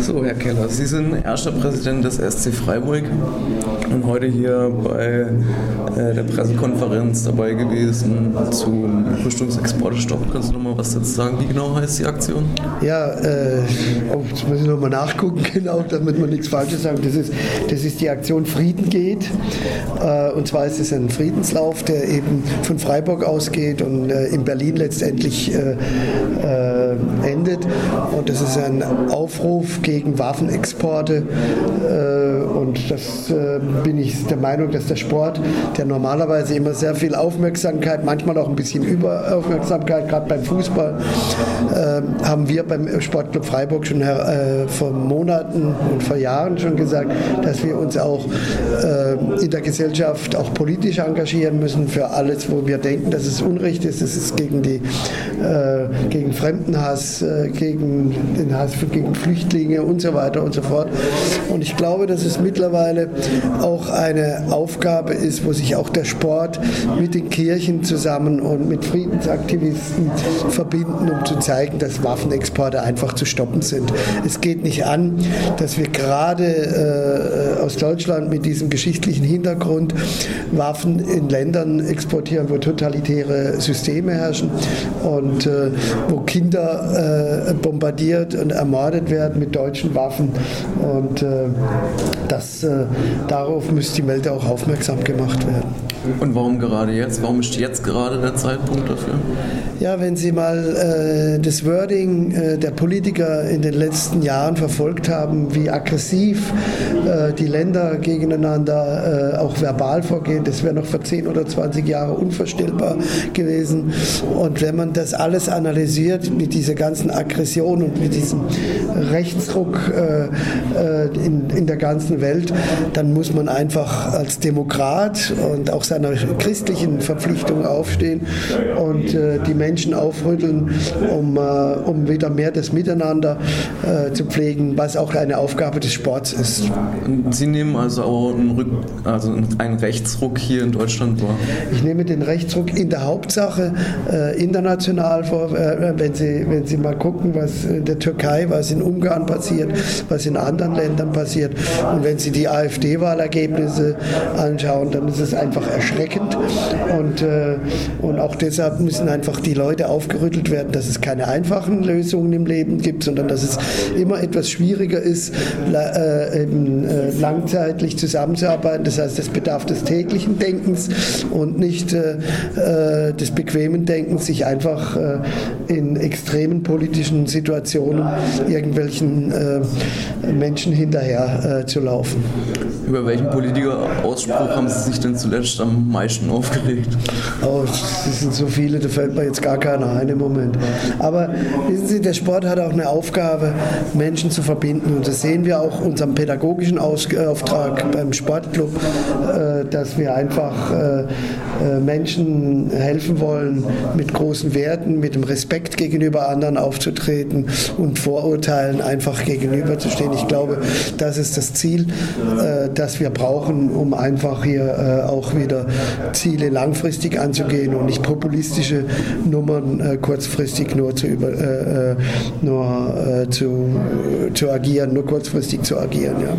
So, Herr Keller, Sie sind erster Präsident des SC Freiburg und heute hier bei äh, der Pressekonferenz dabei gewesen zum Rüstungsexportestopp. Kannst du noch mal was dazu sagen? Wie genau heißt die Aktion? Ja, äh, oh, jetzt muss ich noch mal nachgucken, genau, damit man nichts Falsches sagt. Das ist, das ist die Aktion Frieden geht. Äh, und zwar ist es ein Friedenslauf, der eben von Freiburg ausgeht und äh, in Berlin letztendlich äh, äh, endet. Und das ist ein Aufruf gegen Waffenexporte. Äh, und das äh, bin ich der Meinung, dass der Sport, der normalerweise immer sehr viel Aufmerksamkeit, manchmal auch ein bisschen Überaufmerksamkeit, gerade beim Fußball, äh, haben wir beim Sportclub Freiburg schon vor Monaten und vor Jahren schon gesagt, dass wir uns auch in der Gesellschaft auch politisch engagieren müssen für alles, wo wir denken, dass es Unrecht ist. Es ist gegen, die, gegen Fremdenhass, gegen den Hass gegen Flüchtlinge und so weiter und so fort. Und ich glaube, dass es mittlerweile auch eine Aufgabe ist, wo sich auch der Sport mit den Kirchen zusammen und mit Friedensaktivisten verbinden, um zu zeigen, dass Waffenexporte einfach zu stoppen sind. Es geht nicht an, dass wir gerade äh, aus Deutschland mit diesem geschichtlichen Hintergrund Waffen in Ländern exportieren, wo totalitäre Systeme herrschen und äh, wo Kinder äh, bombardiert und ermordet werden mit deutschen Waffen. Und äh, das, äh, darauf müsste die Meldung auch aufmerksam gemacht werden. Und warum gerade jetzt? Warum ist jetzt gerade der Zeitpunkt dafür? Ja, wenn Sie mal äh, das Wording äh, der Politiker in den letzten Jahren verfolgt haben, wie aggressiv äh, die Länder gegeneinander äh, auch verbal vorgehen, das wäre noch vor 10 oder 20 Jahren unvorstellbar gewesen. Und wenn man das alles analysiert mit dieser ganzen Aggression und mit diesem Rechtsruck äh, äh, in, in der ganzen Welt, dann muss man einfach als Demokrat und auch seiner christlichen Verpflichtung aufstehen und die Menschen aufrütteln, um, äh, um wieder mehr das Miteinander äh, zu pflegen, was auch eine Aufgabe des Sports ist. Sie nehmen also auch einen, Rück also einen Rechtsruck hier in Deutschland vor? Ich nehme den Rechtsruck in der Hauptsache äh, international vor. Äh, wenn, Sie, wenn Sie mal gucken, was in der Türkei, was in Ungarn passiert, was in anderen Ländern passiert und wenn Sie die AfD-Wahlergebnisse anschauen, dann ist es einfach erschreckend und, äh, und auch deshalb müssen einfach die Leute aufgerüttelt werden, dass es keine einfachen Lösungen im Leben gibt, sondern dass es immer etwas schwieriger ist, äh, äh, langzeitlich zusammenzuarbeiten. Das heißt, es bedarf des täglichen Denkens und nicht äh, des bequemen Denkens, sich einfach in extremen politischen Situationen irgendwelchen Menschen hinterher zu laufen. Über welchen Politiker-Ausspruch haben Sie sich denn zuletzt am meisten aufgeregt? Oh, es sind so viele, da fällt mir jetzt gar keiner ein im Moment. Aber wissen Sie, der Sport hat auch eine Aufgabe, Menschen zu verbinden. Und das sehen wir auch unserem pädagogischen Auftrag beim Sportclub, äh, dass wir einfach äh, äh, Menschen helfen wollen, mit großen Werten, mit dem Respekt gegenüber anderen aufzutreten und Vorurteilen einfach gegenüberzustehen. Ich glaube, das ist das Ziel, das wir brauchen, um einfach hier auch wieder Ziele langfristig anzugehen und nicht populistische Nummern Nummern äh, kurzfristig nur zu, über, äh, äh nur, äh, zu, zu agieren, nur kurzfristig zu agieren. Ja.